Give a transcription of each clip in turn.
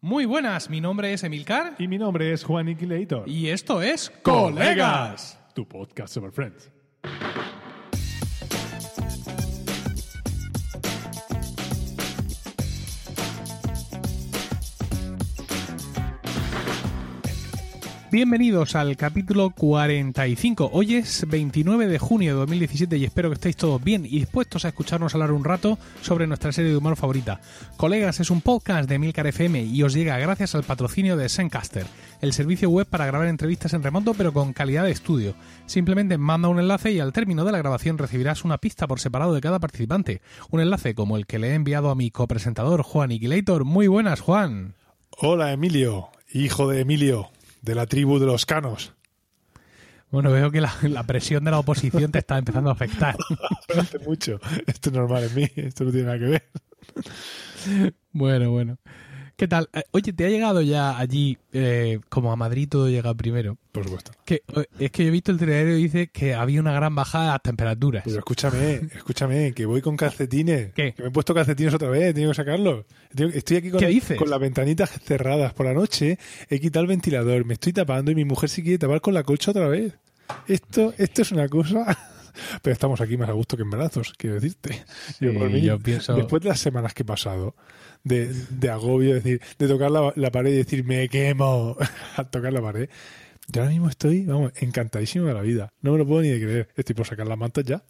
Muy buenas, mi nombre es Emilcar Y mi nombre es Juan Iquilator. y esto es Colegas. Tu podcast sobre Friends. Bienvenidos al capítulo 45. Hoy es 29 de junio de 2017 y espero que estéis todos bien y dispuestos a escucharnos hablar un rato sobre nuestra serie de humor favorita. Colegas es un podcast de Milcar FM y os llega gracias al patrocinio de Zencaster, el servicio web para grabar entrevistas en remoto pero con calidad de estudio. Simplemente manda un enlace y al término de la grabación recibirás una pista por separado de cada participante. Un enlace como el que le he enviado a mi copresentador Juan Iquilator. Muy buenas, Juan. Hola, Emilio, hijo de Emilio, de la tribu de los canos. Bueno, veo que la, la presión de la oposición te está empezando a afectar. Hace mucho. Esto es normal en mí, esto no tiene nada que ver. Bueno, bueno. ¿Qué tal? Eh, Oye, ¿te ha llegado ya allí, eh, como a Madrid todo llega primero? Por supuesto. Que, eh, es que yo he visto el telediario y dice que había una gran bajada de las temperaturas. Pero escúchame, escúchame, que voy con calcetines. ¿Qué? Que me he puesto calcetines otra vez, he tenido que sacarlos. Estoy aquí con, con las ventanitas cerradas por la noche, he quitado el ventilador, me estoy tapando y mi mujer se quiere tapar con la colcha otra vez. Esto, esto es una cosa... Pero estamos aquí más a gusto que en brazos, quiero decirte. Yo, Sí, por mí, yo pienso- Después de las semanas que he pasado, de, de agobio, decir, de tocar la, la pared y decir, me quemo al tocar la pared, yo ahora mismo estoy, vamos, encantadísimo de la vida. No me lo puedo ni de creer. Estoy por sacar las mantas ya.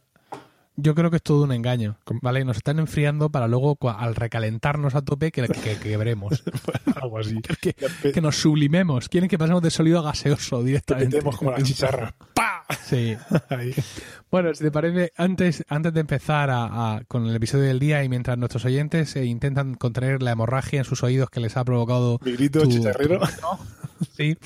Yo creo que es todo un engaño. ¿vale? Nos están enfriando para luego, al recalentarnos a tope, que, que, que quebremos. Algo así. que, que nos sublimemos. Quieren que pasemos de sólido a gaseoso directamente. metemos como las chicharras. ¡Pa! Sí. Ahí. Bueno, si te parece, antes, antes de empezar a- a- con el episodio del día y mientras nuestros oyentes eh, intentan contener la hemorragia en sus oídos que les ha provocado Mi grito tu- chicharrero. Sí,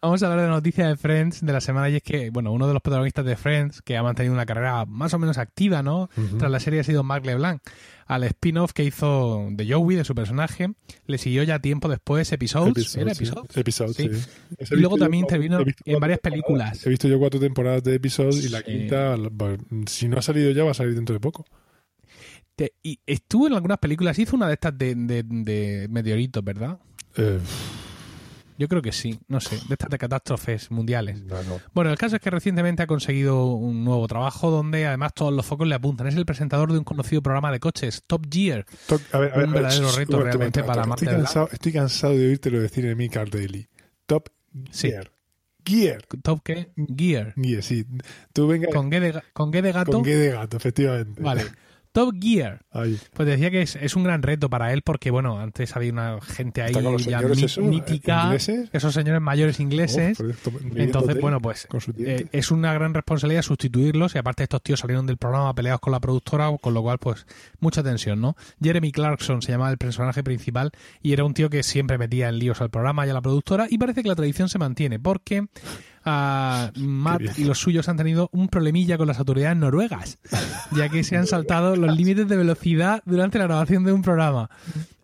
vamos a hablar de la noticia de Friends de la semana y es que, bueno, uno de los protagonistas de Friends, que ha mantenido una carrera más o menos activa, ¿no? Tras la serie ha sido Mark LeBlanc. Al spin-off que hizo de Joey, de su personaje, le siguió ya tiempo después Episodes. Episodes, ¿Era sí. Episodes? Episodes, Sí. Y luego también intervino en varias películas. He visto yo cuatro temporadas de episodios y la quinta, si no ha salido ya, va a salir dentro de poco. Te- y estuvo en algunas películas, hizo una de estas de, de, de meteoritos, ¿verdad? Eh, Yo creo que sí, no sé, de estas de catástrofes mundiales. no, no. Bueno, el caso es que recientemente ha conseguido un nuevo trabajo donde además todos los focos le apuntan. Es el presentador de un conocido programa de coches, Top Gear. A ver, a ver, Un ver, verdadero reto realmente momento, para la estoy cansado, estoy cansado de oírtelo decir en mi Car Daily. Top Sí. Gear. Gear. ¿Top qué? Gear. Gear, sí. Tú venga Con G de, con G de gato. con G de gato, efectivamente. Vale. Top Gear. Pues decía que es, es un gran reto para él porque, bueno, antes había una gente ahí ya mí- esos, mítica, ingleses. esos señores mayores ingleses. Oh, esto, Entonces, bueno, pues eh, es una gran responsabilidad sustituirlos y aparte estos tíos salieron del programa peleados con la productora, con lo cual pues mucha tensión, ¿no? Jeremy Clarkson se llamaba el personaje principal y era un tío que siempre metía en líos al programa y a la productora y parece que la tradición se mantiene porque ah, Matt y los suyos han tenido un problemilla con las autoridades noruegas, ya que se han saltado los límites de velocidad durante la grabación de un programa.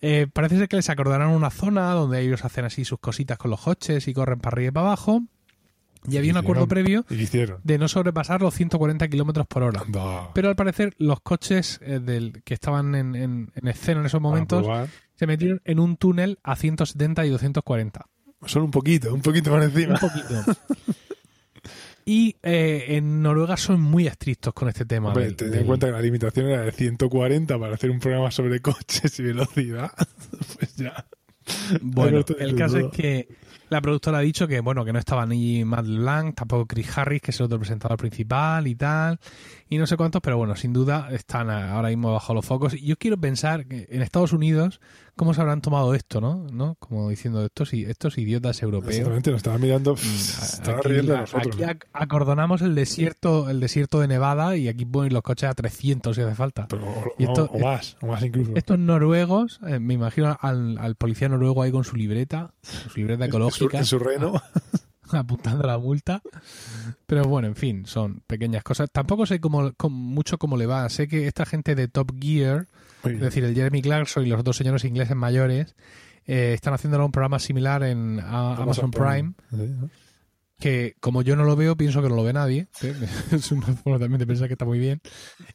Eh, parece ser que les acordarán una zona donde ellos hacen así sus cositas con los coches y corren para arriba y para abajo. Y había un ¿Qué acuerdo previo de no sobrepasar los 140 kilómetros por hora. Pero al parecer los coches eh, del, que estaban en, en- en escena en esos momentos se metieron en un túnel a 170 y 240. Solo un poquito, un poquito por encima. Un poquito. y eh, en Noruega son muy estrictos con este tema. Hombre, del- ten del- en cuenta que la limitación era de 140 para hacer un programa sobre coches y velocidad. pues ya. Bueno, el caso es que la productora ha dicho que bueno que no estaba ni Matt LeBlanc, tampoco Chris Harris, que es el otro presentador principal y tal, y no sé cuántos, pero bueno, sin duda están ahora mismo bajo los focos. Y yo quiero pensar que en Estados Unidos cómo se habrán tomado esto, ¿no? ¿No? Como diciendo estos estos idiotas europeos. Exactamente, nos estaba mirando. estaba Aquí, riendo de a- nosotros. aquí acordonamos el desierto, el desierto de Nevada y aquí ponen los coches a 300 si hace falta. Pero, o, y esto- o más, o más incluso. Estos noruegos, eh, me imagino al, al policía noruego ahí con su libreta, su libreta en, su, ecológica, en su reno. apuntando la multa. Pero bueno, en fin, son pequeñas cosas. Tampoco sé cómo, cómo- mucho cómo le va. Sé que esta gente de Top Gear, es decir, el Jeremy Clarkson y los dos señores ingleses mayores, eh, están haciendo un programa similar en a- Amazon Prime. Sí, ¿no? Que como yo no lo veo, pienso que no lo ve nadie. ¿sí? Es una forma también de pensar que está muy bien.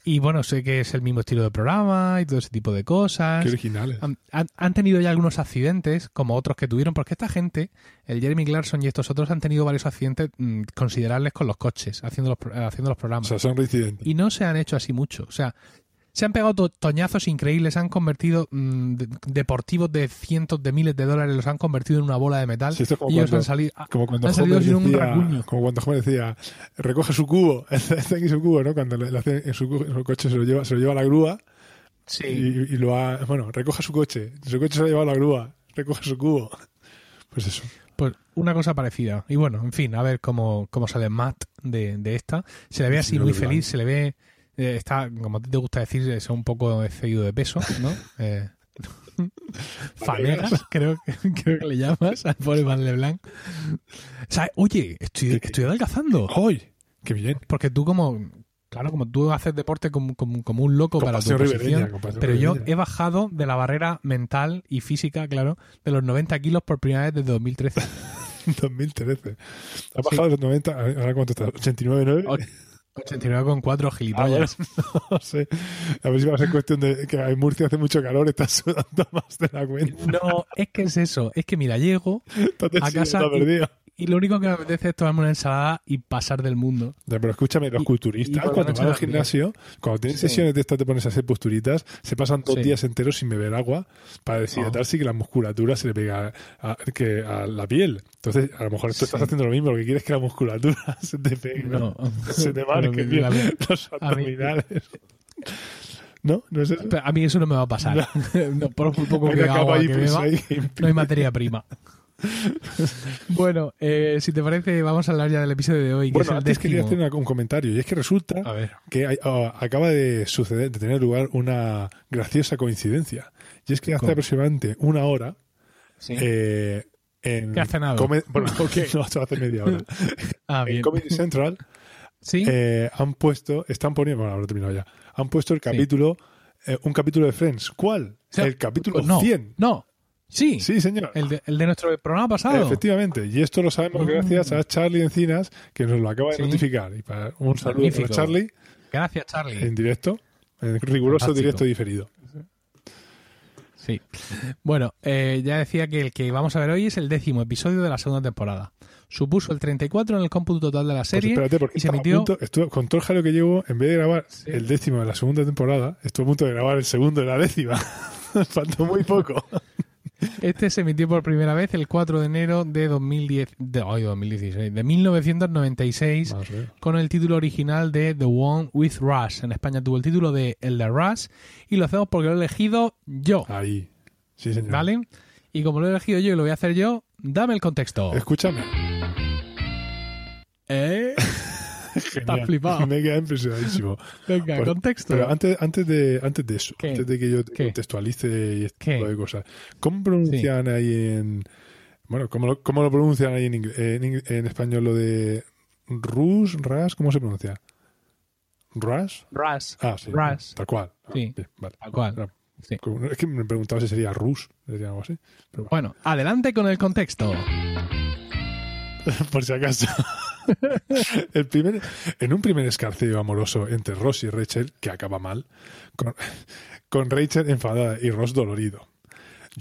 Y bueno, sé que es el mismo estilo de programa y todo ese tipo de cosas. Qué originales. Han, han- han tenido ya algunos accidentes, como otros que tuvieron, porque esta gente, el Jeremy Clarkson y estos otros, han tenido varios accidentes mm, considerables con los coches, haciendo los, haciendo los O programas. sea, son reincidentes. y no se han hecho así mucho. O sea, se han pegado to- toñazos increíbles, han convertido mm, de- deportivos de cientos de miles de dólares, los han convertido en una bola de metal. Sí, es como y ellos cuando- han salido, ah, Como cuando han salido sin un decía, rasguño. como cuando Homer decía, recoge su cubo, está aquí su cubo, ¿no? Cuando le, hace en su, en su coche se lo lleva, se lo lleva a la grúa Sí. y, y lo ha, bueno, recoja su coche, su coche se lo ha llevado a la grúa, recoge su cubo. Pues eso. Pues una cosa parecida. Y bueno, en fin, a ver cómo, cómo sale Matt de, de esta. Se le ve así muy feliz, se le ve. Eh, está, como a ti te gusta decir, es un poco excedido de peso, ¿no? Eh, fanegas, creo, que- creo que le llamas al pobre Van Leblanc. O sea, oye, estoy, estoy adelgazando. ¡Ay! ¡Qué bien! Porque tú como, claro, como tú haces deporte como, como, como un loco para tu posición, pero yo he bajado de la barrera mental y física, claro, de los 90 kilos por primera vez desde 2013. 2013. Ha bajado de los 90, ahora cuánto está, 89, 9. Och- 89,4 Ah, gilipollas. no sé. A ver si va a ser cuestión de que en Murcia hace mucho calor, estás sudando más de la cuenta. No, es que es eso. Es que mira, llego a casa perdido. Y lo único que me apetece es tomarme una ensalada y pasar del mundo. Ya, pero escúchame, los Y- culturistas, y cuando van al gimnasio, cuando tienen Sí. sesiones de estas te pones a hacer posturitas, se pasan dos Sí. días enteros sin beber agua para deshidratarse y que la musculatura se le pega a, que a la piel. Entonces, a lo mejor tú estás haciendo lo mismo, lo que quieres es que la musculatura se te pegue, ¿no? Se te marque bien la- los abdominales. ¿No? ¿No es eso? Pero a mí eso no me va a pasar. No, por muy poco que agua que pues, beba, no hay materia prima. bueno, eh, si te parece, vamos a hablar ya del episodio de hoy, que Bueno, es el antes quería décimo. hacer una- un comentario, y es que resulta A ver, que hay- ah, acaba de suceder, de tener lugar una graciosa coincidencia. Y es que hace ¿Cómo? aproximadamente una hora sí. eh, en ¿Qué has cenado? Come- bueno, no, hace media hora. ah, en bien. Comedy Central ¿Sí? eh, han puesto, están poniendo, bueno, ahora he terminado ya, han puesto el capítulo, eh, un capítulo de Friends. ¿Cuál? O sea, el capítulo no, 100. No, sí. Sí, señor. El, de, el de nuestro programa pasado. Efectivamente, y esto lo sabemos Ah. gracias a Charlie Encinas, que nos lo acaba de Sí. notificar. Y para un saludo para Charlie Gracias, Charlie. en directo, en riguroso Fantástico. directo diferido. Sí. Bueno, eh, ya decía que el que vamos a ver hoy es el décimo episodio de la segunda temporada. Supuso el 34 en el cómputo total de la Pues serie espérate, porque y se emitió... punto- estuve- con todo el jaleo que llevo, en vez de grabar el décimo de la segunda temporada, estuve a punto de grabar el segundo de la décima. Faltó muy poco. Este se emitió por primera vez el 4 de enero de 2010, de, ay, 2016, de 1996 Vamos a ver. con el título original de The One with Rush. En España tuvo el título de El de Rush y lo hacemos porque lo he elegido yo, Ahí. Sí, señor. ¿vale? Y como lo he elegido yo y lo voy a hacer yo, dame el contexto. Escúchame. ¿Eh? Genial. flipado. Me he quedado impresionadísimo. Venga, Pues, contexto. Pero antes, antes, de, antes de eso, ¿Qué? antes de que yo contextualice y este ¿Qué? tipo de cosas, ¿cómo pronuncian ahí en. Bueno, ¿cómo lo, cómo lo pronuncian ahí en, ingl- en, en español lo de. Rus, Ras, ¿cómo se pronuncia? ¿Ras? Rush. Ah, sí. Ras. Tal cual. Ah, Sí. bien, vale. Tal cual. Ah, Sí. Es que me preguntaba si sería Rus, decía algo así. Pero bueno, Bueno, adelante con el contexto. por si acaso. El primer, en un primer escarceo amoroso entre Ross y Rachel, que acaba mal, con, con Rachel enfadada y Ross dolorido.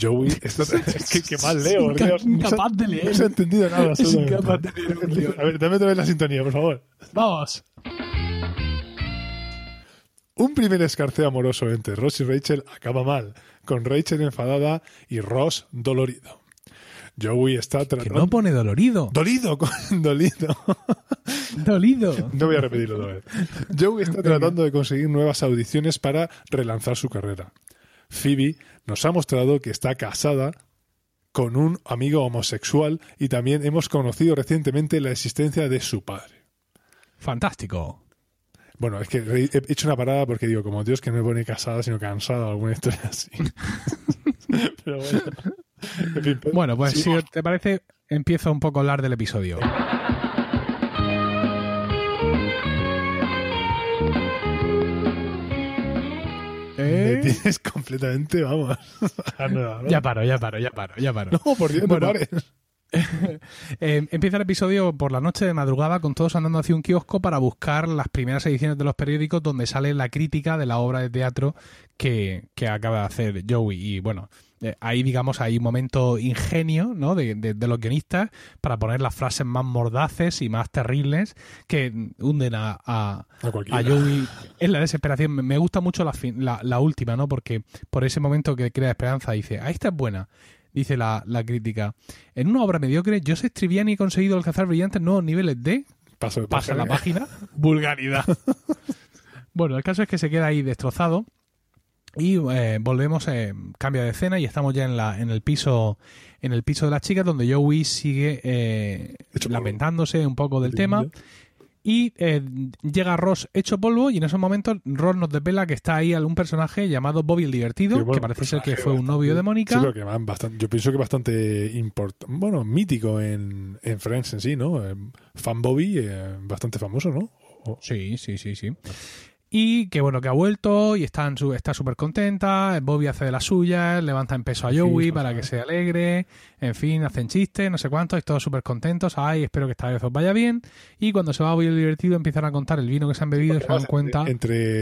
Joey, esto, es que, que mal leo, Inca- Dios. No incapaz de leer. No se ha entendido nada. Es incapaz de leer. A ver, dame otra vez la sintonía, por favor. Vamos. Un primer escarceo amoroso entre Ross y Rachel acaba mal, con Rachel enfadada y Ross dolorido. Joey está Que tratando... no pone dolorido. Dolido, dolido. Dolido. No voy a repetirlo otra vez. Joey está tratando de conseguir nuevas audiciones para relanzar su carrera. Phoebe nos ha mostrado que está casada con un amigo homosexual y también hemos conocido recientemente la existencia de su padre. Fantástico. Bueno, es que he he hecho una parada porque digo, como Dios que no me pone casada, sino cansada alguna historia así. Pero bueno. Bueno, pues sí, si te parece, empiezo un poco a hablar del episodio. me ¿Eh? tienes completamente, vamos. No, no. Ya paro, ya paro, ya paro, ya paro. No, por Dios, Bueno. no pares. Eh, empieza el episodio por la noche de madrugada con todos andando hacia un kiosco para buscar las primeras ediciones de los periódicos donde sale la crítica de la obra de teatro que, que acaba de hacer Joey. Y bueno, eh, ahí digamos hay un momento ingenio ¿no? de, de- de los guionistas para poner las frases más mordaces y más terribles que hunden a, a, A cualquiera. a Joey en la desesperación. Me- gusta mucho la, fin- la, la última, ¿no? Porque por ese momento que crea esperanza dice, ah, esta es buena. Dice la, la crítica. En una obra mediocre, Joseph Triviani ha conseguido alcanzar brillantes nuevos niveles de... Paso de Pasa la página. Vulgaridad. bueno, el caso es que se queda ahí destrozado. Y eh, volvemos, eh, cambia de escena y estamos ya en, la, en el piso en el piso de las chicas donde Joey sigue eh, lamentándose un poco del tema y eh, llega Ross hecho polvo y en esos momentos Ross nos desvela que está ahí algún personaje llamado Bobby el Divertido, Sí, bueno, que parece ser que personaje fue un novio de Mónica. Sí, que bastante, yo pienso que bastante importante, bueno, mítico en, en Friends en sí, ¿no? Eh, Fan Bobby, eh, bastante famoso, ¿no? Sí, sí, sí, sí. Y que bueno, que ha vuelto y está su- está súper contenta. Bobby hace de las suyas, levanta en peso a Joey sí, para que se alegre. En fin, hacen chistes, no sé cuántos, y todos súper contentos. Ay, espero que esta vez os vaya bien. Y cuando se va Bobby el divertido, empiezan a contar el vino que se han bebido y se dan cuenta. Entre,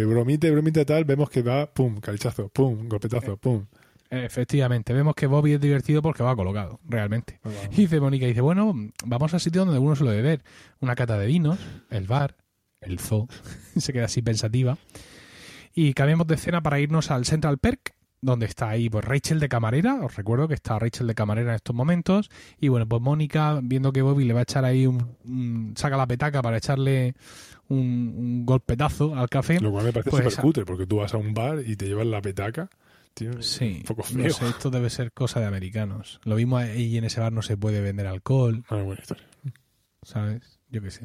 entre bromita y bromita y tal, vemos que va, pum, calichazo, pum, golpetazo, pum. Efectivamente, vemos que Bobby es divertido porque va colocado, realmente. Y dice Mónica, dice, bueno, vamos al sitio donde uno suele beber. Una cata de vinos, el bar, el zoo. Se queda así pensativa. Y cambiamos de escena para irnos al Central Perk, donde está ahí pues Rachel de camarera. Os recuerdo que está Rachel de camarera en estos momentos. Y bueno, pues Mónica, viendo que Bobby le va a echar ahí un... un- saca la petaca para echarle un, un golpetazo al café. Lo cual me parece Pues súper esa- cutre, porque tú vas a un bar y te llevas la petaca. Tío, Sí, un poco no feo. sé, esto debe ser cosa de americanos. Lo mismo ahí en ese bar no se puede vender alcohol. Ah, buena historia. ¿sabes? Yo qué sé.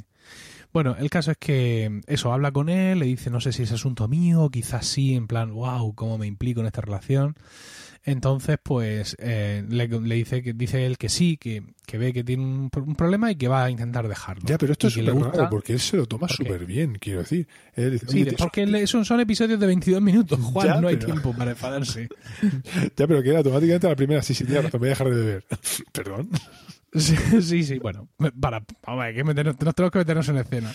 Bueno, el caso es que eso, habla con él, le dice, no sé si es asunto mío, quizás sí, en plan, wow, cómo me implico en esta relación. Entonces, pues, eh, le, le dice que dice él que sí, que, que ve que tiene un, un problema y que va a intentar dejarlo. Ya, pero esto es súper raro, porque él se lo toma súper bien, quiero decir. Él Sí, "Oye, porque le- son, son episodios de 22 minutos, Juan, Ya, no hay pero- tiempo para enfadarse. Ya, pero que era automáticamente la primera, sí, sí, tienes razón, voy a dejar de beber. Perdón. Sí, sí, sí, bueno, para, vamos, que meternos, nos tenemos que meternos en escena,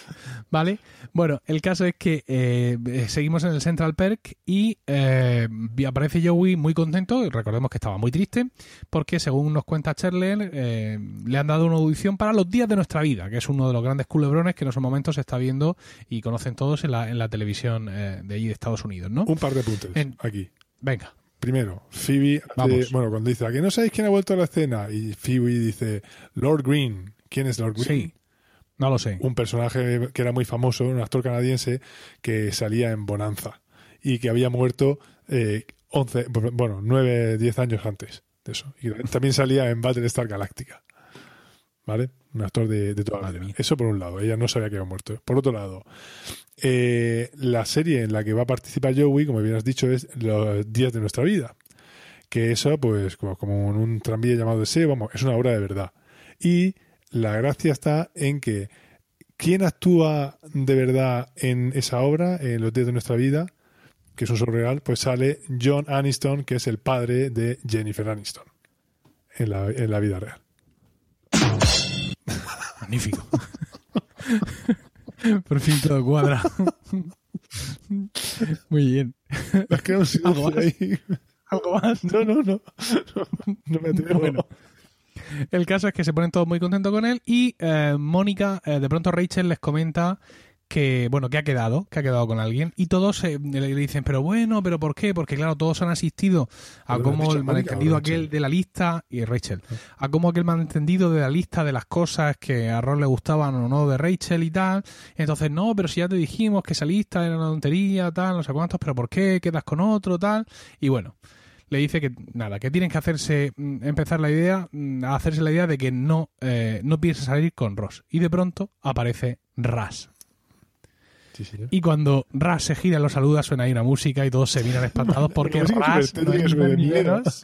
¿vale? Bueno, el caso es que eh, seguimos en el Central Perk y eh, aparece Joey muy contento, y recordemos que estaba muy triste, porque según nos cuenta Cherler, eh, le han dado una audición para Los Días de Nuestra Vida, que es uno de los grandes culebrones que en esos momentos se está viendo y conocen todos en la, en la televisión eh, de allí de Estados Unidos, ¿no? Un par de puntos En- aquí. Venga, Primero, Phoebe, Vamos. hace- bueno, cuando dice, ¿a que no sabéis quién ha vuelto a la escena? Y Phoebe dice, Lord Green. ¿Quién es Lord Green? sí, no lo sé. Un personaje que era muy famoso, un actor canadiense que salía en Bonanza y que había muerto eh, 11, bueno, 9, 10 años antes de eso. Y también salía en Battlestar Galactica. ¿Vale? Un actor de, de toda la vida. Eso por un lado, ella no sabía que había muerto. Por otro lado, eh, la serie en la que va a participar Joey, como bien has dicho, es Los días de nuestra vida. Que eso, pues, como, como en un tranvía llamado Deseo, vamos, es una obra de verdad. Y la gracia está en que ¿quién actúa de verdad en esa obra, en Los días de nuestra vida? Que es un surreal, pues sale John Aniston, que es el padre de Jennifer Aniston en la, en la vida real. Magnífico. Por fin todo cuadra. Muy bien. Es que ¿Algo más? ahí. ¿Algo más? No, no, no. No, no me atrevo. Bueno. El caso es que se ponen todos muy contentos con él y eh, Mónica, eh, de pronto Rachel les comenta que, bueno, que ha quedado, que ha quedado con alguien y todos eh, le dicen, pero bueno, pero ¿por qué? Porque claro, todos han asistido a ¿Pero has cómo el malentendido aquel de la lista, y Rachel, a cómo aquel malentendido de la lista de las cosas que a Ross le gustaban o no de Rachel y tal, entonces no, pero si ya te dijimos que esa lista era una tontería, tal, no sé cuántos, pero ¿por qué quedas con otro, tal? Y bueno, le dice que nada, que tienen que hacerse, mm, empezar la idea, mm, a hacerse la idea de que no, eh, no piensa salir con Ross. Y de pronto aparece Ras. Sí, señor. Y cuando Ras se gira y lo saluda, suena ahí una música y todos se miran espantados porque Ras no, es ni ni miedo. menos.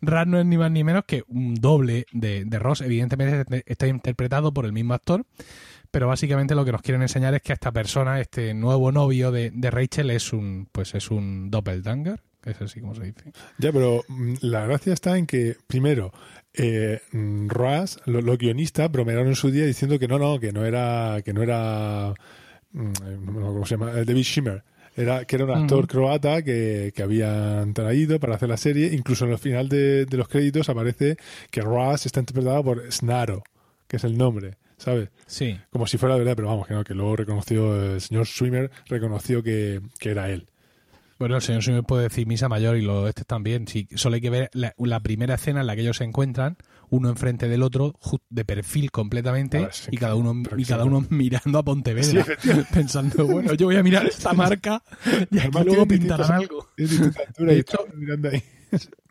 Ras no es ni más ni menos que un doble de, de Ross. Evidentemente está interpretado por el mismo actor. Pero básicamente lo que nos quieren enseñar es que esta persona, este nuevo novio de, de Rachel, es un, pues es un doppelganger. Es así como se dice. Ya, pero mm, la gracia está en que, primero, eh, mm, Roas, lo- los guionistas, bromearon en su día diciendo que no, no, que no era, que no era, mm, eh, cómo se llama, eh, David Schimmer. Era, que era un actor croata que, que habían traído para hacer la serie. Incluso en el final de, de los créditos aparece que Roas está interpretado por Snaro, que es el nombre, ¿sabes? Sí. Como si fuera verdad, pero vamos, que no, que luego reconoció, el señor Schwimmer reconoció que, que era él. Bueno, el señor Swimmer puede decir misa mayor y los este también. Sí, solo hay que ver la, la primera escena en la que ellos se encuentran, uno enfrente del otro, de perfil completamente, sí, y cada uno y cada uno mirando a Pontevedra, Sí, pensando, bueno, yo voy a mirar esta marca y aquí luego pintarán algo. y hecho- está mirando ahí.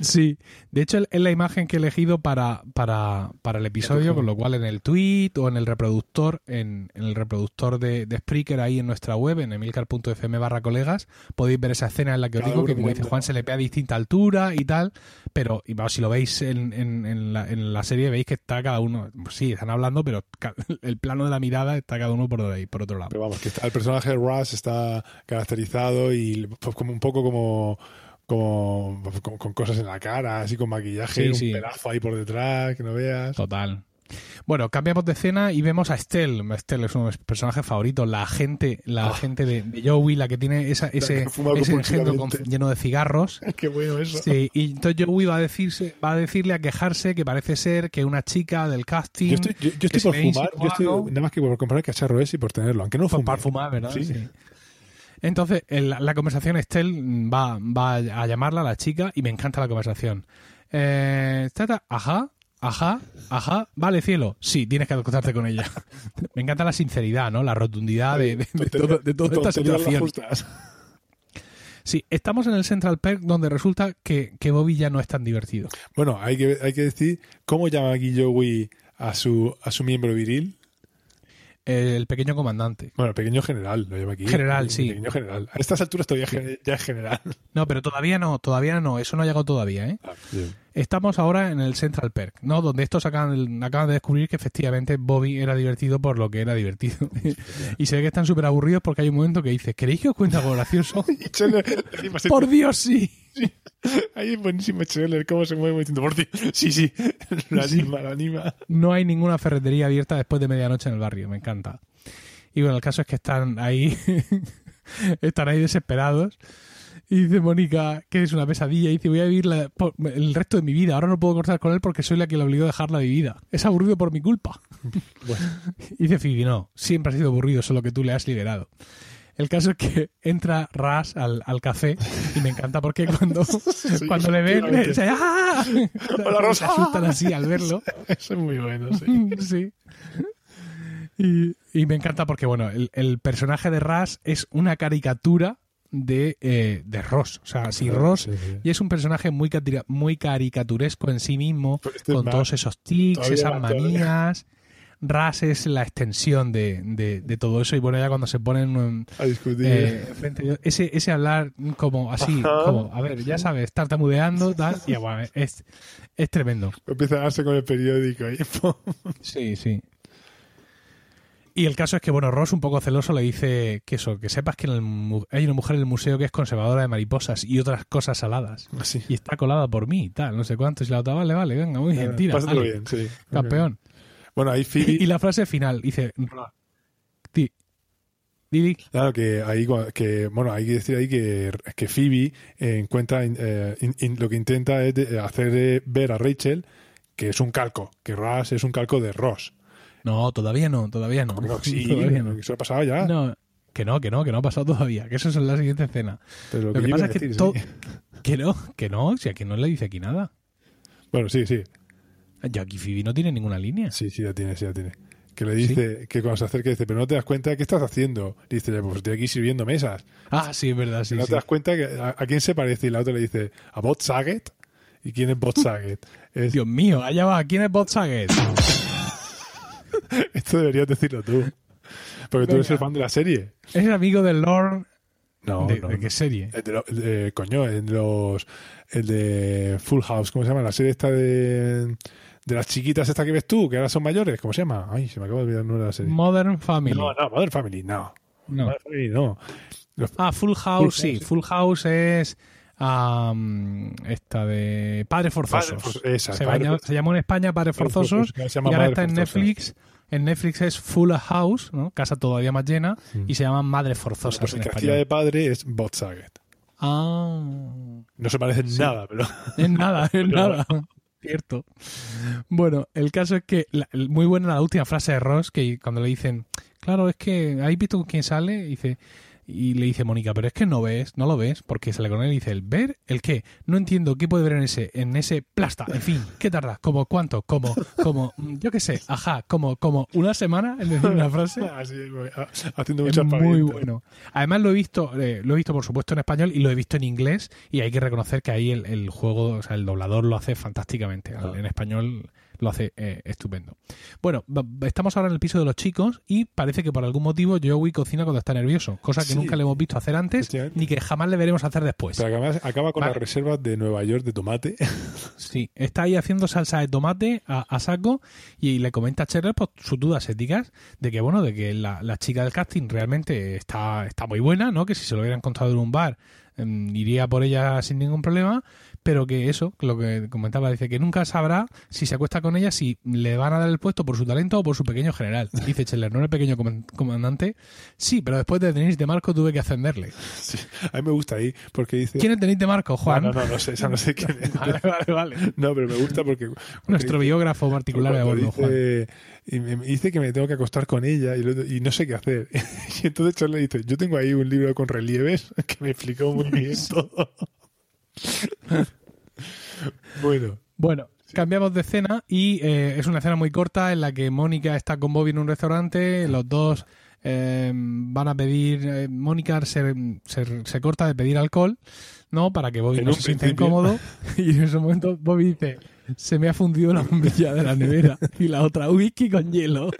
Sí, de hecho es la imagen que he elegido para, para, para el episodio, con lo cual en el tweet o en el reproductor, en, en el reproductor de, de Spreaker ahí en nuestra web, en emilcar.fm barra colegas, podéis ver esa escena en la que os digo que como dice. Juan se le ve a distinta altura y tal, pero y, vamos, si lo veis en, en, en la, en la serie veis que está cada uno, pues sí, están hablando, pero el plano de la mirada está cada uno por ahí, por otro lado. Pero vamos, que está, el personaje de Russ está caracterizado y pues, como un poco como, como con, con cosas en la cara, así con maquillaje, Sí, un sí. pedazo ahí por detrás, que no veas. Total. Bueno, cambiamos de escena y vemos a Estelle. Estelle es uno de mis personajes favoritos, la agente, la Oh. agente de, de Joey, la que tiene esa, ese, que ese engendro con- lleno de cigarros. Qué bueno eso. Sí, y entonces Joey va a decirse, va a decirle a quejarse que parece ser que una chica del casting Yo estoy, yo, yo estoy por fumar, yo estoy nada más que por comprar el cacharro ese y por tenerlo, aunque no por fume. parfumar, ¿verdad? Sí. Entonces, en la, conversación Estelle va, va a llamarla a la chica y me encanta la conversación. Eh, tata, ajá, ajá, ajá, vale, cielo. Sí, tienes que acostarte con ella. me encanta la sinceridad, ¿no? La rotundidad de, de- de todo- de toda esta situación. Sí, estamos en el Central Perk donde resulta que, que Bobby ya no es tan divertido. Bueno, hay que, hay que decir cómo llama aquí Joey a su, a su miembro viril. El pequeño comandante. Bueno, el pequeño general, lo llama aquí. General, El sí. Pequeño general. A estas alturas todavía ya es general. No, pero todavía no, todavía no, eso no ha llegado todavía, ¿eh? Ah, bien. Estamos ahora en el Central Perk, ¿no? Donde estos acaban, acaban de descubrir que efectivamente Bobby era divertido por lo que era divertido. y se ve que están súper aburridos porque hay un momento que dice, ¿queréis que os cuente algo gracioso? ¡Por Dios, sí! Ahí es buenísimo Scheller, cómo se mueve diciendo, por Dios. Sí, sí, lo anima, lo anima. No hay ninguna ferretería abierta después de medianoche en el barrio, me encanta. Y bueno, el caso es que están ahí, están ahí desesperados. Y dice Mónica que es una pesadilla. Y dice, voy a vivir la- por- el resto de mi vida. Ahora no puedo cortar con él porque soy la que le obligó a dejar la vivida. Es aburrido por mi culpa. Y dice Phoebe, no, siempre ha sido aburrido, solo que tú le has liberado. El caso es que entra Ras al, al café y me encanta porque cuando, cuando le ven, dice, ¡ah! Hola, Rosa. Se asustan así al verlo. Eso es muy bueno, sí. sí. Y, y me encanta porque, bueno, el, el personaje de Ras es una caricatura de, eh, de Ross. O sea, si Ross Sí, sí. y es un personaje muy, muy caricaturesco en sí mismo, este es con todos esos tics, esas más, todavía. manías. Ras es la extensión de, de- de todo eso. Y bueno, ya cuando se ponen en, A discutir. eh, frente ese, ese hablar como así, Ajá. como, a ver, ya sabes, tartamudeando, tal, y bueno, es, es tremendo. Empieza a darse con el periódico ahí. Sí, sí. Y el caso es que, bueno, Ross, un poco celoso, le dice que eso, que sepas que en el hay una mujer en el museo que es conservadora de mariposas y otras cosas saladas. Así. Y está colada por mí y tal, no sé cuánto. Y la otra, vale, vale, venga, muy bien, tira. Vale, bien, sí. Campeón. Bueno, ahí Phoebe. Y la frase final, dice... Di, di, di. Claro, que ahí, que, bueno, hay que decir ahí que, que Phoebe eh, encuentra, eh, in- in- lo que intenta es de- hacer eh, ver a Rachel que es un calco, que Ross es un calco de Ross. No, todavía no, todavía no. No, sí, Todavía no. eso ha pasado ya. No, que no, que no, que no ha pasado todavía, que eso es en la siguiente escena. pero Lo que pasa es que to- sí. Que no, que no, si aquí no le dice aquí nada. Bueno, sí, sí, Ya aquí Phoebe no tiene ninguna línea. sí, sí, ya tiene, sí, ya tiene. Que le dice, que cuando se acerca dice, pero no te das cuenta de qué estás haciendo. Y dice, pues estoy aquí sirviendo mesas. Ah, sí, es verdad, sí, no sí. te das cuenta que, a, a quién se parece. Y la otra le dice, ¿a Bob Saget? ¿Y quién es Bob Saget? Es- Dios mío, allá va, ¿quién es Bob Saget? esto deberías decirlo tú. Porque tú eres el fan de la serie. Es el amigo del Lord. No, ¿De, no, de no. qué serie? El de, lo- el de- coño, de los. El de Full House, ¿cómo se llama? La serie esta de. De las chiquitas esta que ves tú, que ahora son mayores, ¿cómo se llama? Ay, se me acaba de olvidar el nombre de la serie. Modern Family. No, no, Modern Family, no. No. Modern Family, no. Los- Ah, Full House, Full sí. House. Full House es am, esta de Padres Forzosos. Padre esa, se, Padre se llamó en España Padres Padre Forzosos y ahora está en. Netflix. En Netflix es Full House, ¿no? Casa todavía más llena y se llama Madres Forzosas Pues en español. de padre es Bob Saget. Ah, No se parecen nada, pero es nada, es nada. Cierto. Bueno, el caso es que la- muy buena la última frase de Ross, que cuando le dicen, claro, es que, ¿habéis visto con quién sale? Y dice, y le dice Mónica, pero es que no ves, no lo ves, porque sale con él y dice, ¿el ver? ¿El qué? No entiendo qué puede ver en ese, en ese plasta, en fin, ¿qué tarda? ¿Como cuánto? ¿Como, como, mm, yo qué sé, ajá, como, como una semana en decir una frase? así, ah, haciendo Es muchas muy bueno. Además lo he visto, eh, lo he visto por supuesto en español y lo he visto en inglés y hay que reconocer que ahí el, el juego, o sea, el doblador lo hace fantásticamente. Ah. En español lo hace eh, estupendo. Bueno, estamos ahora en el piso de los chicos y parece que por algún motivo Joey cocina cuando está nervioso, cosa que Sí. nunca le hemos visto hacer antes ni que jamás le veremos hacer después. Pero además acaba con Va. las reservas de Nueva York de tomate. Sí, está ahí haciendo salsa de tomate a, a saco y le comenta a Cheryl pues, sus dudas éticas de que, bueno, de que la, la chica del casting realmente está, está muy buena, ¿no? Que si se lo hubiera encontrado en un bar em, iría por ella sin ningún problema, pero que eso, lo que comentaba, dice que nunca sabrá si se acuesta con ella si le van a dar el puesto por su talento o por su pequeño general. Dice Cheller, no era el pequeño comandante. Sí, pero después de Denis de Marco tuve que ascenderle. Sí, A mí me gusta ahí porque dice... ¿Quién es Denis de Marco, Juan? No, no, no, no sé, esa no sé quién es. Vale, vale, vale. No, pero me gusta porque... Nuestro dice- biógrafo particular de bordo, Juan. y me dice que me tengo que acostar con ella y, lo- y no sé qué hacer. Y entonces Charlie dice, yo tengo ahí un libro con relieves que me explicó muy bien todo. bueno, Bueno, cambiamos de escena y eh, es una escena muy corta en la que Mónica está con Bobby en un restaurante, los dos eh, van a pedir, eh, Mónica se, se, se corta de pedir alcohol, ¿no? Para que Bobby no se sienta incómodo y en ese momento Bobby dice, se me ha fundido la bombilla de la nevera y la otra whisky con hielo.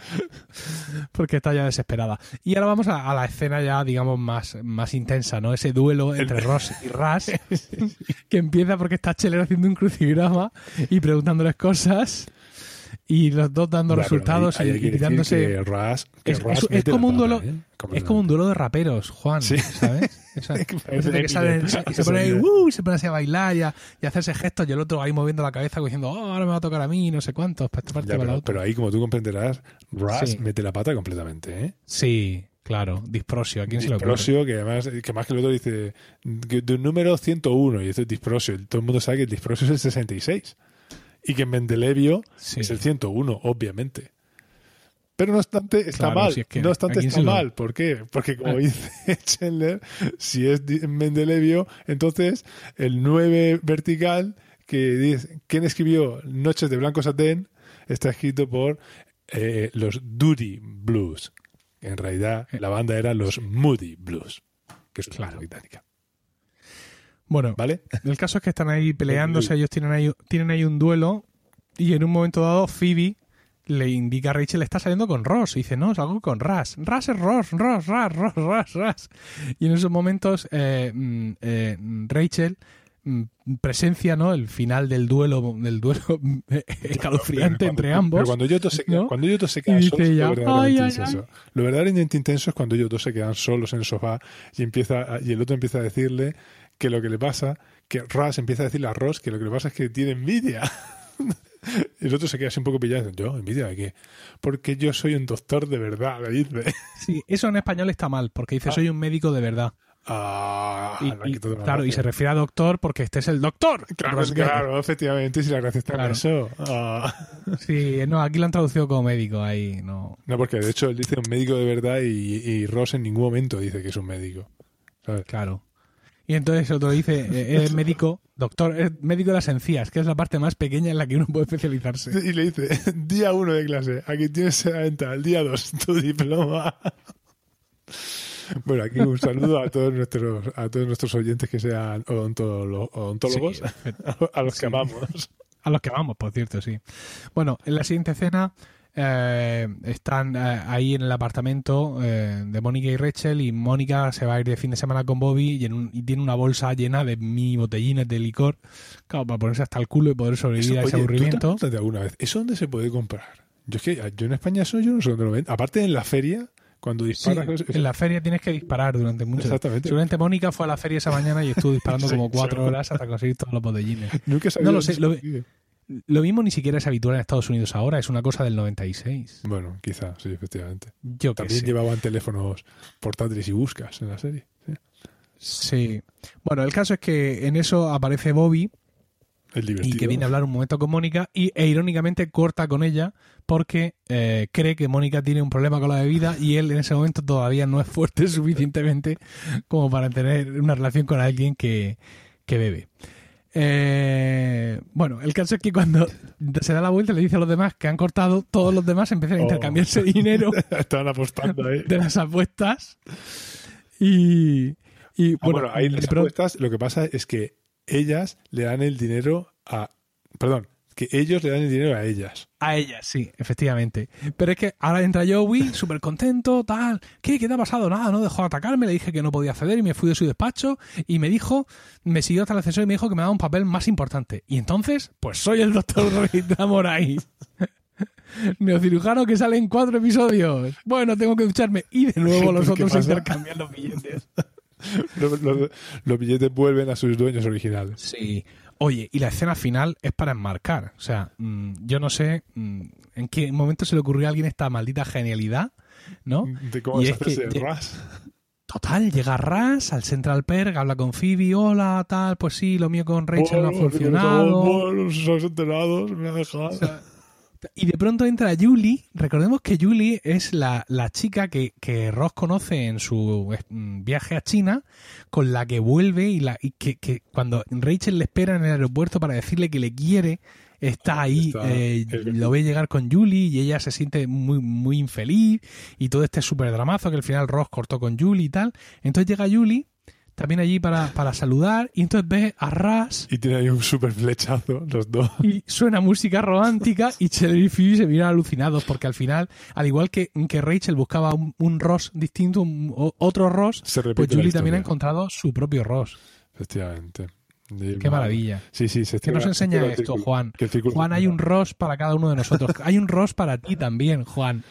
Porque está ya desesperada. Y ahora vamos a, a la escena ya, digamos, más, más intensa, ¿no? Ese duelo entre Ross y Ras, que empieza porque está Cheller haciendo un crucigrama y preguntándoles cosas y los dos dando resultados y, hay y que decir tirándose. que Ras- que Es, Ras es- es mete la como un duelo, ¿eh? es como un duelo de raperos, Juan, Sí. ¿sabes? Es que y se pone ahí. ¡uh! y se pone así a bailar y a, y a hacerse gestos y el otro ahí moviendo la cabeza diciendo, oh, ahora me va a tocar a mí, no sé cuántos, para esta parte Ya, para la pero, otra. pero ahí, como tú comprenderás, Sí. mete la pata completamente, ¿eh? Sí, claro, disprosio, ¿a quién se lo? Disprosio, que además, que más que el otro dice de un número 101 y dice disprosio. y Todo el mundo sabe que el disprosio es el 66 y que Mendelevio Sí. es el 101, obviamente. Pero no obstante, está Claro, mal. si es que no ¿a obstante, está lo- mal. ¿Por qué? Porque, como Ah. dice Chandler, si es Mendelevio, entonces el 9 vertical, que dice, ¿quién escribió Noches de Blanco Satén? Está escrito por eh, los Duty Blues. En realidad, la banda era los Moody Blues, que es una Claro. británica. Bueno, ¿Vale? el caso es que están ahí peleándose, ellos tienen ahí, tienen ahí un duelo y en un momento dado Phoebe le indica a Rachel, está saliendo con Ross. Y dice, no, salgo con Ras. Ras es Ross, Ross, Ras, Ross, Ras, Ras. Y en esos momentos eh, mm, eh, Rachel mm, presencia ¿no? el final del duelo, del duelo escalofriante entre ambos. Pero cuando ellos dos se, ¿no? cuando ellos dos se quedan solos, ella, lo verdaderamente "Ay, ay, intenso. Lo verdaderamente intenso es cuando ellos dos se quedan solos en el sofá y empieza a- y el otro empieza a decirle que lo que le pasa, que Ras empieza a decirle a Ross que lo que le pasa es que tiene envidia. El otro se queda así un poco pillado ¿yo? ¿Envidia de qué? Porque yo soy un doctor de verdad, le dice. Sí, eso en español está mal, porque dice, Ah. soy un médico de verdad. Ah, Y, y- claro, y se refiere a doctor porque este es el doctor. Claro, claro, efectivamente, si la gracia está en Claro. eso. Ah. Sí, no, aquí lo han traducido como médico, ahí no. No, porque de hecho él dice un médico de verdad y, y Ross en ningún momento dice que es un médico. ¿sabes? Claro. Y entonces otro dice, eh, eres médico, doctor, eres médico de las encías, que es la parte más pequeña en la que uno puede especializarse. Y le dice, día uno de clase, aquí tienes la venta, el día dos, tu diploma. Bueno, aquí un saludo a todos nuestros a todos nuestros oyentes que sean odontólogos, Sí, a los que Sí. amamos. A los que vamos, por cierto, sí. Bueno, en la siguiente escena eh, están eh, ahí en el apartamento eh, de Mónica y Rachel y Mónica se va a ir de fin de semana con Bobby y, en un- y tiene una bolsa llena de mini botellines de licor, claro, para ponerse hasta el culo y poder sobrevivir a ese oye, ¿tú te has aburrimiento. preguntado alguna vez, ¿eso dónde se puede comprar? Yo es que yo en España eso yo no sé dónde lo ven. Aparte en la feria, Cuando disparas... en la feria tienes que disparar durante mucho tiempo. Exactamente. Seguramente Mónica fue a la feria esa mañana y estuvo disparando Sí, como cuatro horas hasta conseguir todos los botellines. Nunca No lo sé, lo. Lo mismo ni siquiera es habitual en Estados Unidos ahora, es una cosa del 96. Bueno, quizá, sí, efectivamente. Yo También llevaban teléfonos portátiles y buscas en la serie. sí. Sí. Bueno, el caso es que en eso aparece Bobby Es y que viene a hablar un momento con Mónica y, e irónicamente corta con ella porque eh, cree que Mónica tiene un problema con la bebida y él en ese momento todavía no es fuerte suficientemente como para tener una relación con alguien que, que bebe. Eh, bueno, el caso es que cuando se da la vuelta le dice a los demás que han cortado, todos los demás empiezan a Oh. intercambiarse dinero Estaban apostando ahí. de las apuestas y, y Ah, bueno, bueno, ahí las apuestas, lo que pasa es que ellas le dan el dinero a... Perdón, que ellos le dan el dinero a ellas. A ella, sí, efectivamente. Pero es que ahora entra Joey, súper contento, tal. ¿Qué? ¿Qué te ha pasado? Nada, no dejó de atacarme, le dije que no podía acceder y me fui de su despacho y me dijo, me siguió hasta el ascensor y me dijo que me daba un papel más importante. Y entonces, pues soy el doctor Rita Moray. Neocirujano que sale en cuatro episodios. Bueno, tengo que ducharme. Y de nuevo los ¿Qué otros intercambian los billetes. Los, los- los billetes vuelven a sus dueños originales. Sí. Oye, y la escena final es para enmarcar. O sea, mm, yo no sé mm, en qué momento se le ocurrió a alguien esta maldita genialidad, ¿no? De cómo Y se es hace que- ras. Total, llega Ras al Central Perk, habla con Phoebe, hola, tal, pues sí, lo mío con Rachel no ha Oh, funcionado. oh, Los enterados, me ha dejado. Y de pronto entra Julie. Recordemos que Julie es la, la chica que, que Ross conoce en su mm, viaje a China, con la que vuelve y, la, y que, que cuando Rachel le espera en el aeropuerto para decirle que le quiere, está ahí, Está- eh, es lo ve llegar con Julie y ella se siente muy, muy infeliz y todo este súper dramazo que al final Ross cortó con Julie y tal. Entonces llega Julie también allí para, para saludar y entonces ve a Ras Y tiene ahí un super flechazo, los dos. y suena música romántica y Chandler y Phoebe se miran alucinados porque al final, al igual que, que Rachel buscaba un, un Ross distinto, un- otro Ross, pues Julie también ha encontrado su propio Ross. Efectivamente. Qué maravilla. Sí, sí, se ¿Qué nos enseña esto, círculo. Juan? Juan, hay un Ross para cada uno de nosotros. Hay un Ross para ti también, Juan.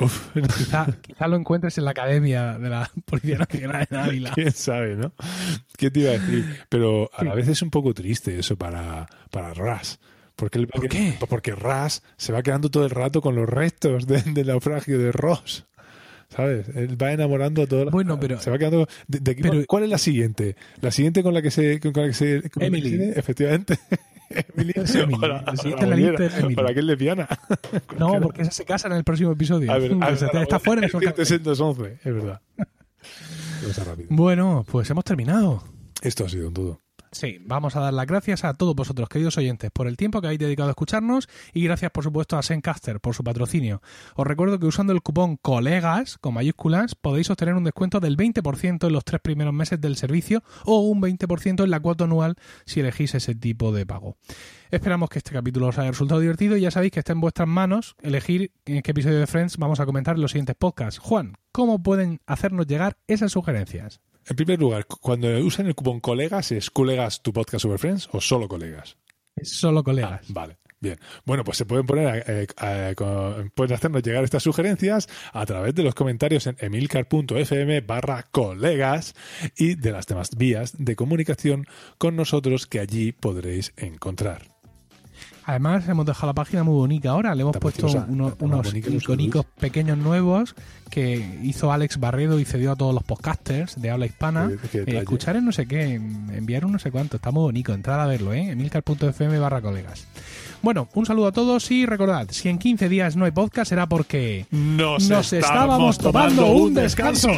Uf, Quizá, quizá lo encuentres en la academia de la Policía Nacional en Ávila. quién sabe, ¿no? ¿Qué te iba a decir? Pero a la vez es un poco triste eso para, para Ras. Porque ¿Por qué? Porque Ras se va quedando todo el rato con los restos de- del naufragio de Ross. ¿Sabes? Él va enamorando a todas las- Bueno, pero- Se va quedando... de- de pero- ¿Cuál es la siguiente? ¿La siguiente con la que se... Con la que se con la que Emily. se- efectivamente. Emily. Es Emily. O la- La o siguiente la lista es Emily. la que es lesbiana. No, porque esa se casa en el próximo episodio. A ver, a ver, está ver, fuera de es su cierto, es el 211, es verdad. Bueno, pues hemos terminado. Esto ha sido un todo. Sí, vamos a dar las gracias a todos vosotros, queridos oyentes, por el tiempo que habéis dedicado a escucharnos y gracias, por supuesto, a Sencaster por su patrocinio. Os recuerdo que usando el cupón COLEGAS, con mayúsculas, podéis obtener un descuento del 20% en los tres primeros meses del servicio o un 20% en la cuota anual si elegís ese tipo de pago. Esperamos que este capítulo os haya resultado divertido y ya sabéis que está en vuestras manos elegir en qué episodio de Friends vamos a comentar en los siguientes podcasts. Juan, ¿cómo pueden hacernos llegar esas sugerencias? En primer lugar, cu- cuando usan el cupón colegas, ¿es colegas tu podcast sobre Friends o solo colegas? Solo colegas. Ah, vale, bien. Bueno, pues se pueden poner, eh, eh, pueden hacernos llegar estas sugerencias a través de los comentarios en emilcar.fm barra colegas y de las demás vías de comunicación con nosotros que allí podréis encontrar. Además, hemos dejado la página muy bonita ahora. Le hemos puesto unos los iconicos pequeños nuevos que hizo Alex Barredo y cedió a todos los podcasters de habla hispana. Eh, escuchar en no sé qué, enviar un no sé cuánto. Está muy bonito. Entrad a verlo, ¿eh? emilcar.fm barra colegas. Bueno, un saludo a todos y recordad, si en 15 días no hay podcast será porque Nos, nos estábamos tomando un descanso.